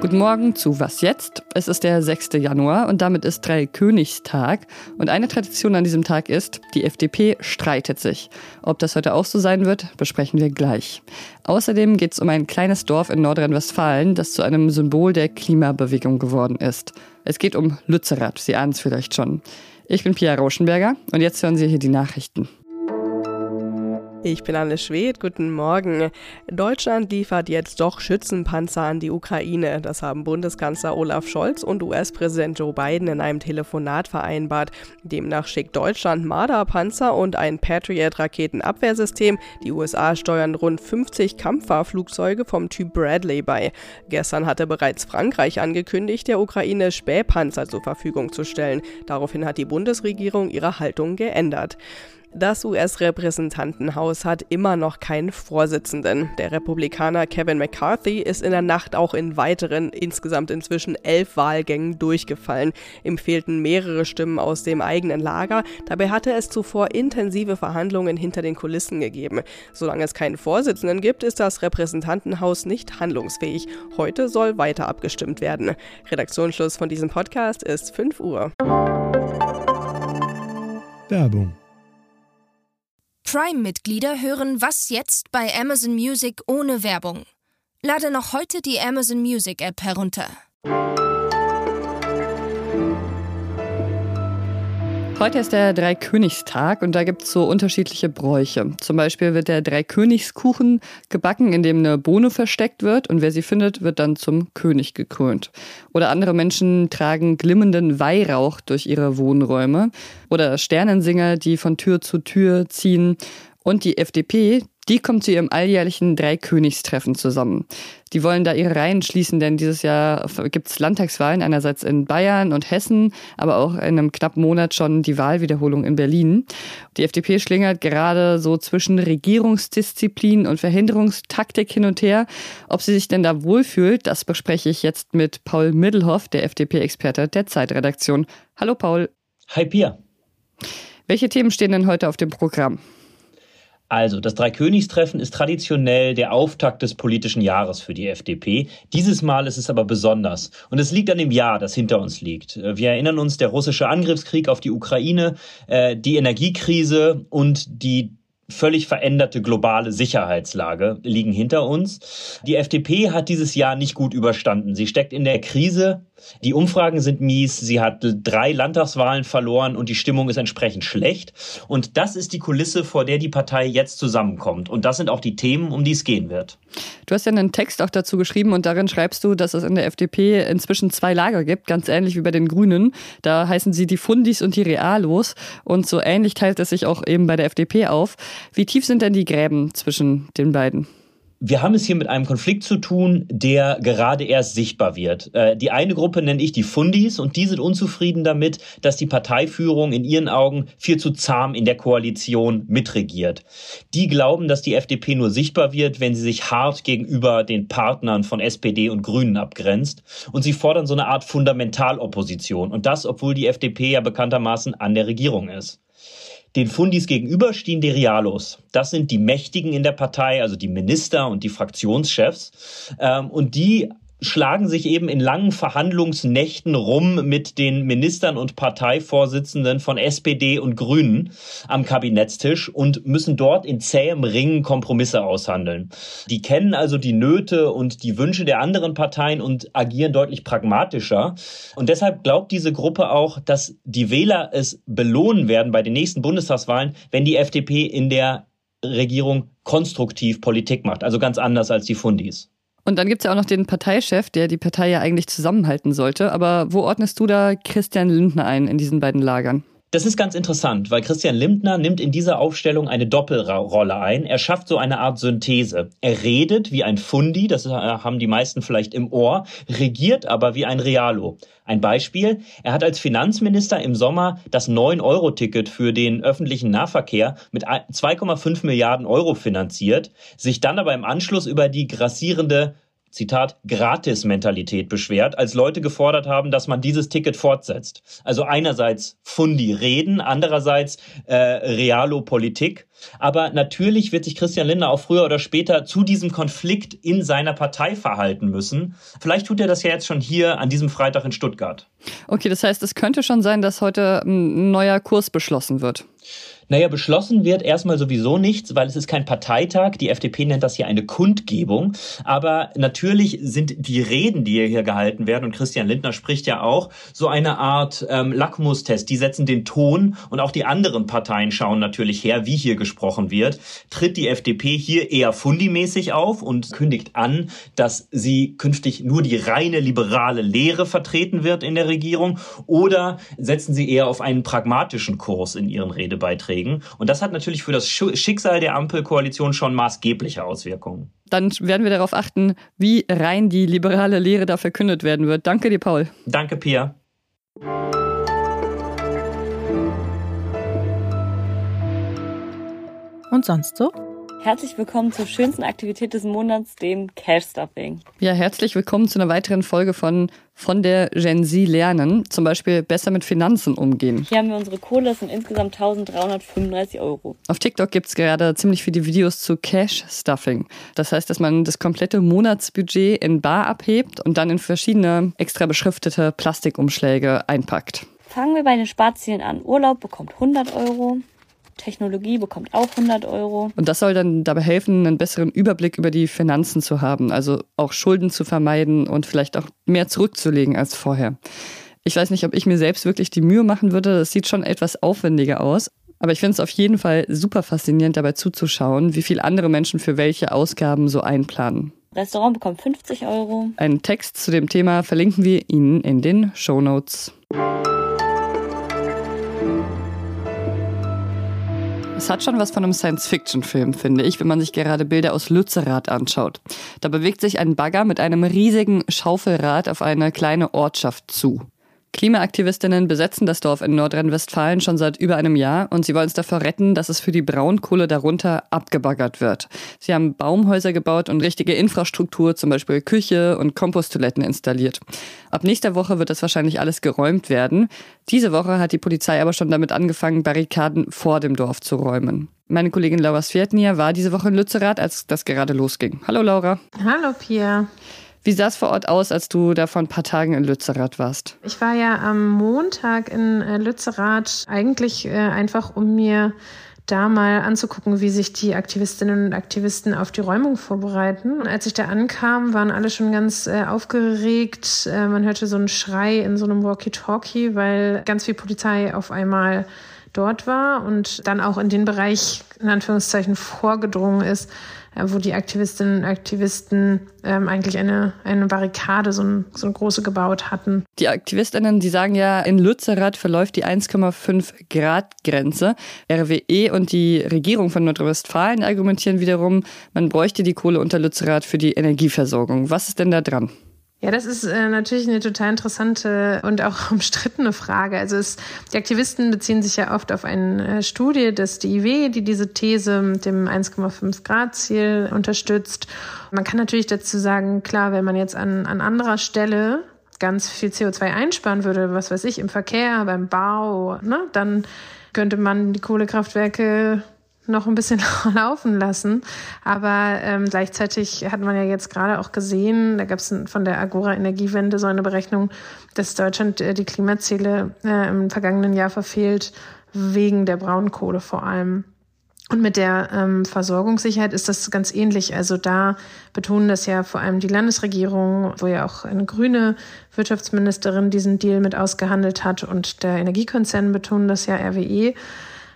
Guten Morgen zu Was jetzt? Es ist der 6. Januar und damit ist Dreikönigstag. Und eine Tradition an diesem Tag ist, die FDP streitet sich. Ob das heute auch so sein wird, besprechen wir gleich. Außerdem geht es um ein kleines Dorf in Nordrhein-Westfalen, das zu einem Symbol der Klimabewegung geworden ist. Es geht um Lützerath, Sie ahnen es vielleicht schon. Ich bin Pia Rauschenberger und jetzt hören Sie hier die Nachrichten. Ich bin Anne Schwed, guten Morgen. Deutschland liefert jetzt doch Schützenpanzer an die Ukraine. Das haben Bundeskanzler Olaf Scholz und US-Präsident Joe Biden in einem Telefonat vereinbart. Demnach schickt Deutschland Marder-Panzer und ein Patriot-Raketenabwehrsystem. Die USA steuern rund 50 Kampffahrflugzeuge vom Typ Bradley bei. Gestern hatte bereits Frankreich angekündigt, der Ukraine Spähpanzer zur Verfügung zu stellen. Daraufhin hat die Bundesregierung ihre Haltung geändert. Das US-Repräsentantenhaus hat immer noch keinen Vorsitzenden. Der Republikaner Kevin McCarthy ist in der Nacht auch in weiteren, insgesamt inzwischen elf Wahlgängen durchgefallen. Ihm fehlten mehrere Stimmen aus dem eigenen Lager. Dabei hatte es zuvor intensive Verhandlungen hinter den Kulissen gegeben. Solange es keinen Vorsitzenden gibt, ist das Repräsentantenhaus nicht handlungsfähig. Heute soll weiter abgestimmt werden. Redaktionsschluss von diesem Podcast ist 5 Uhr. Werbung Prime-Mitglieder hören Was jetzt bei Amazon Music ohne Werbung. Lade noch heute die Amazon Music App herunter. Heute ist der Dreikönigstag und da gibt es so unterschiedliche Bräuche. Zum Beispiel wird der Dreikönigskuchen gebacken, in dem eine Bohne versteckt wird und wer sie findet, wird dann zum König gekrönt. Oder andere Menschen tragen glimmenden Weihrauch durch ihre Wohnräume. Oder Sternensinger, die von Tür zu Tür ziehen. Und die FDP, die kommt zu ihrem alljährlichen Dreikönigstreffen zusammen. Die wollen da ihre Reihen schließen, denn dieses Jahr gibt es Landtagswahlen, einerseits in Bayern und Hessen, aber auch in einem knappen Monat schon die Wahlwiederholung in Berlin. Die FDP schlingert gerade so zwischen Regierungsdisziplin und Verhinderungstaktik hin und her. Ob sie sich denn da wohlfühlt, das bespreche ich jetzt mit Paul Middelhoff, der FDP-Experte der Zeitredaktion. Hallo Paul. Hi Pia. Welche Themen stehen denn heute auf dem Programm? Also, das Dreikönigstreffen ist traditionell der Auftakt des politischen Jahres für die FDP. Dieses Mal ist es aber besonders. Und es liegt an dem Jahr, das hinter uns liegt. Wir erinnern uns, der russische Angriffskrieg auf die Ukraine, äh, die Energiekrise und die völlig veränderte globale Sicherheitslage liegen hinter uns. Die FDP hat dieses Jahr nicht gut überstanden. Sie steckt in der Krise. Die Umfragen sind mies. Sie hat drei Landtagswahlen verloren und die Stimmung ist entsprechend schlecht. Und das ist die Kulisse, vor der die Partei jetzt zusammenkommt. Und das sind auch die Themen, um die es gehen wird. Du hast ja einen Text auch dazu geschrieben und darin schreibst du, dass es in der FDP inzwischen zwei Lager gibt, ganz ähnlich wie bei den Grünen. Da heißen sie die Fundis und die Realos. Und so ähnlich teilt es sich auch eben bei der FDP auf. Wie tief sind denn die Gräben zwischen den beiden? Wir haben es hier mit einem Konflikt zu tun, der gerade erst sichtbar wird. Äh, die eine Gruppe nenne ich die Fundis und die sind unzufrieden damit, dass die Parteiführung in ihren Augen viel zu zahm in der Koalition mitregiert. Die glauben, dass die FDP nur sichtbar wird, wenn sie sich hart gegenüber den Partnern von SPD und Grünen abgrenzt. Und sie fordern so eine Art Fundamentalopposition. Und das, obwohl die FDP ja bekanntermaßen an der Regierung ist. Den Fundis gegenüber stehen die Realos. Das sind die Mächtigen in der Partei, also die Minister und die Fraktionschefs. Ähm, und die schlagen sich eben in langen Verhandlungsnächten rum mit den Ministern und Parteivorsitzenden von SPD und Grünen am Kabinettstisch und müssen dort in zähem Ringen Kompromisse aushandeln. Die kennen also die Nöte und die Wünsche der anderen Parteien und agieren deutlich pragmatischer. Und deshalb glaubt diese Gruppe auch, dass die Wähler es belohnen werden bei den nächsten Bundestagswahlen, wenn die FDP in der Regierung konstruktiv Politik macht. Also ganz anders als die Fundis. Und dann gibt es ja auch noch den Parteichef, der die Partei ja eigentlich zusammenhalten sollte. Aber wo ordnest du da Christian Lindner ein in diesen beiden Lagern? Das ist ganz interessant, weil Christian Lindner nimmt in dieser Aufstellung eine Doppelrolle ein. Er schafft so eine Art Synthese. Er redet wie ein Fundi, das haben die meisten vielleicht im Ohr, regiert aber wie ein Realo. Ein Beispiel, er hat als Finanzminister im Sommer das 9-Euro-Ticket für den öffentlichen Nahverkehr mit 2,5 Milliarden Euro finanziert, sich dann aber im Anschluss über die grassierende Zitat, Gratis-Mentalität beschwert, als Leute gefordert haben, dass man dieses Ticket fortsetzt. Also einerseits Fundi reden, andererseits äh, Realo-Politik. Aber natürlich wird sich Christian Lindner auch früher oder später zu diesem Konflikt in seiner Partei verhalten müssen. Vielleicht tut er das ja jetzt schon hier an diesem Freitag in Stuttgart. Okay, das heißt, es könnte schon sein, dass heute ein neuer Kurs beschlossen wird. Naja, beschlossen wird erstmal sowieso nichts, weil es ist kein Parteitag. Die FDP nennt das hier eine Kundgebung. Aber natürlich sind die Reden, die hier gehalten werden, und Christian Lindner spricht ja auch, so eine Art ähm, Lackmustest. Die setzen den Ton und auch die anderen Parteien schauen natürlich her, wie hier gesprochen wird. Tritt die FDP hier eher fundimäßig auf und kündigt an, dass sie künftig nur die reine liberale Lehre vertreten wird in der Regierung? Oder setzen sie eher auf einen pragmatischen Kurs in ihren Redebeiträgen? Legen. Und das hat natürlich für das Schicksal der Ampelkoalition schon maßgebliche Auswirkungen. Dann werden wir darauf achten, wie rein die liberale Lehre da verkündet werden wird. Danke dir, Paul. Danke, Pia. Und sonst so? Herzlich willkommen zur schönsten Aktivität des Monats, dem Cash Stuffing. Ja, herzlich willkommen zu einer weiteren Folge von von der Gen Z lernen, zum Beispiel besser mit Finanzen umgehen. Hier haben wir unsere Kohle, das sind insgesamt 1335 Euro. Auf TikTok gibt es gerade ziemlich viele Videos zu Cash Stuffing. Das heißt, dass man das komplette Monatsbudget in Bar abhebt und dann in verschiedene extra beschriftete Plastikumschläge einpackt. Fangen wir bei den Sparzielen an. Urlaub bekommt 100 Euro, Technologie bekommt auch 100 Euro. Und das soll dann dabei helfen, einen besseren Überblick über die Finanzen zu haben, also auch Schulden zu vermeiden und vielleicht auch mehr zurückzulegen als vorher. Ich weiß nicht, ob ich mir selbst wirklich die Mühe machen würde. Das sieht schon etwas aufwendiger aus. Aber ich finde es auf jeden Fall super faszinierend, dabei zuzuschauen, wie viel andere Menschen für welche Ausgaben so einplanen. Restaurant bekommt 50 Euro. Einen Text zu dem Thema verlinken wir Ihnen in den Show Notes. Es hat schon was von einem Science-Fiction-Film, finde ich, wenn man sich gerade Bilder aus Lützerath anschaut. Da bewegt sich ein Bagger mit einem riesigen Schaufelrad auf eine kleine Ortschaft zu. Klimaaktivistinnen besetzen das Dorf in Nordrhein-Westfalen schon seit über einem Jahr und sie wollen es davor retten, dass es für die Braunkohle darunter abgebaggert wird. Sie haben Baumhäuser gebaut und richtige Infrastruktur, zum Beispiel Küche und Komposttoiletten installiert. Ab nächster Woche wird das wahrscheinlich alles geräumt werden. Diese Woche hat die Polizei aber schon damit angefangen, Barrikaden vor dem Dorf zu räumen. Meine Kollegin Laura Svietnia war diese Woche in Lützerath, als das gerade losging. Hallo Laura. Hallo Pia. Wie sah es vor Ort aus, als du da vor ein paar Tagen in Lützerath warst? Ich war ja am Montag in äh, Lützerath eigentlich äh, einfach, um mir da mal anzugucken, wie sich die Aktivistinnen und Aktivisten auf die Räumung vorbereiten. Und als ich da ankam, waren alle schon ganz äh, aufgeregt. Man hörte so einen Schrei in so einem Walkie-Talkie, weil ganz viel Polizei auf einmal dort war und dann auch in den Bereich in Anführungszeichen vorgedrungen ist, äh, wo die Aktivistinnen und Aktivisten ähm, eigentlich eine, eine Barrikade, so, ein, so eine große gebaut hatten. Die Aktivistinnen, die sagen ja, in Lützerath verläuft die 1,5 Grad Grenze. RWE und die Regierung von Nordrhein-Westfalen argumentieren wiederum, man bräuchte die Kohle unter Lützerath für die Energieversorgung. Was ist denn da dran? Ja, das ist äh, natürlich eine total interessante und auch umstrittene Frage. Also es, die Aktivisten beziehen sich ja oft auf eine äh, Studie des DIW, die diese These mit dem 1,5 Grad Ziel unterstützt. Man kann natürlich dazu sagen, klar, wenn man jetzt an, an anderer Stelle ganz viel CO2 einsparen würde, was weiß ich, im Verkehr, beim Bau, ne, dann könnte man die Kohlekraftwerke noch ein bisschen laufen lassen. Aber ähm, gleichzeitig hat man ja jetzt gerade auch gesehen, da gab es von der Agora Energiewende so eine Berechnung, dass Deutschland äh, die Klimaziele äh, im vergangenen Jahr verfehlt, wegen der Braunkohle vor allem. Und mit der ähm, Versorgungssicherheit ist das ganz ähnlich. Also da betonen das ja vor allem die Landesregierung, wo ja auch eine grüne Wirtschaftsministerin diesen Deal mit ausgehandelt hat und der Energiekonzern betonen das ja RWE.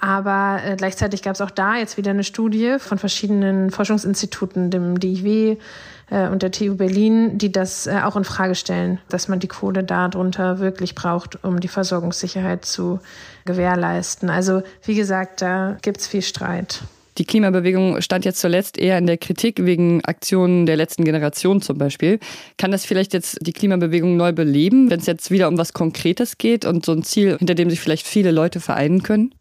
Aber äh, gleichzeitig gab es auch da jetzt wieder eine Studie von verschiedenen Forschungsinstituten, dem DIW äh, und der TU Berlin, die das äh, auch in Frage stellen, dass man die Kohle darunter wirklich braucht, um die Versorgungssicherheit zu gewährleisten. Also wie gesagt, da gibt es viel Streit. Die Klimabewegung stand jetzt zuletzt eher in der Kritik wegen Aktionen der letzten Generation zum Beispiel. Kann das vielleicht jetzt die Klimabewegung neu beleben, wenn es jetzt wieder um was Konkretes geht und so ein Ziel, hinter dem sich vielleicht viele Leute vereinen können?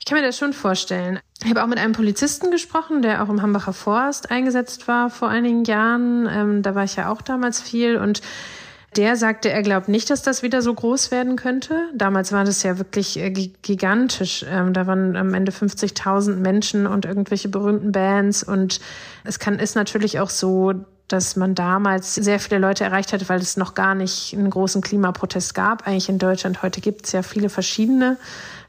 Ich kann mir das schon vorstellen. Ich habe auch mit einem Polizisten gesprochen, der auch im Hambacher Forst eingesetzt war vor einigen Jahren. Ähm, da war ich ja auch damals viel und der sagte, er glaubt nicht, dass das wieder so groß werden könnte. Damals war das ja wirklich äh, gigantisch. Ähm, da waren am Ende 50.000 Menschen und irgendwelche berühmten Bands. Und es kann, ist natürlich auch so, dass man damals sehr viele Leute erreicht hat, weil es noch gar nicht einen großen Klimaprotest gab. Eigentlich in Deutschland heute gibt es ja viele verschiedene.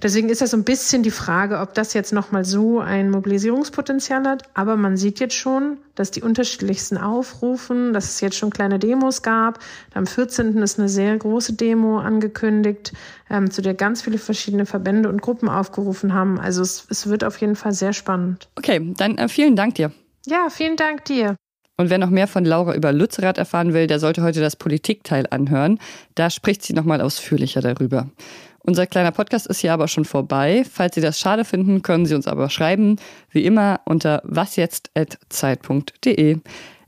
Deswegen ist das so ein bisschen die Frage, ob das jetzt nochmal so ein Mobilisierungspotenzial hat. Aber man sieht jetzt schon, dass die unterschiedlichsten aufrufen, dass es jetzt schon kleine Demos gab. Am 14. ist eine sehr große Demo angekündigt, ähm, zu der ganz viele verschiedene Verbände und Gruppen aufgerufen haben. Also es, es wird auf jeden Fall sehr spannend. Okay, dann äh, vielen Dank dir. Ja, vielen Dank dir. Und wer noch mehr von Laura über Lützerath erfahren will, der sollte heute das Politikteil anhören. Da spricht sie nochmal ausführlicher darüber. Unser kleiner Podcast ist hier aber schon vorbei. Falls Sie das schade finden, können Sie uns aber schreiben. Wie immer unter wasjetzt.zeit.de.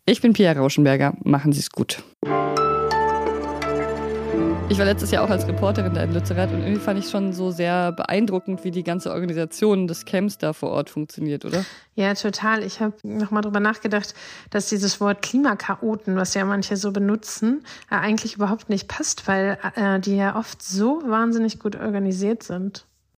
Ich bin Pia Rauschenberger. Machen Sie es gut. Ich war letztes Jahr auch als Reporterin da in Lützerath und irgendwie fand ich schon so sehr beeindruckend, wie die ganze Organisation des Camps da vor Ort funktioniert, oder? Ja, total. Ich habe nochmal drüber nachgedacht, dass dieses Wort Klimakaoten, was ja manche so benutzen, äh, eigentlich überhaupt nicht passt, weil äh, die ja oft so wahnsinnig gut organisiert sind.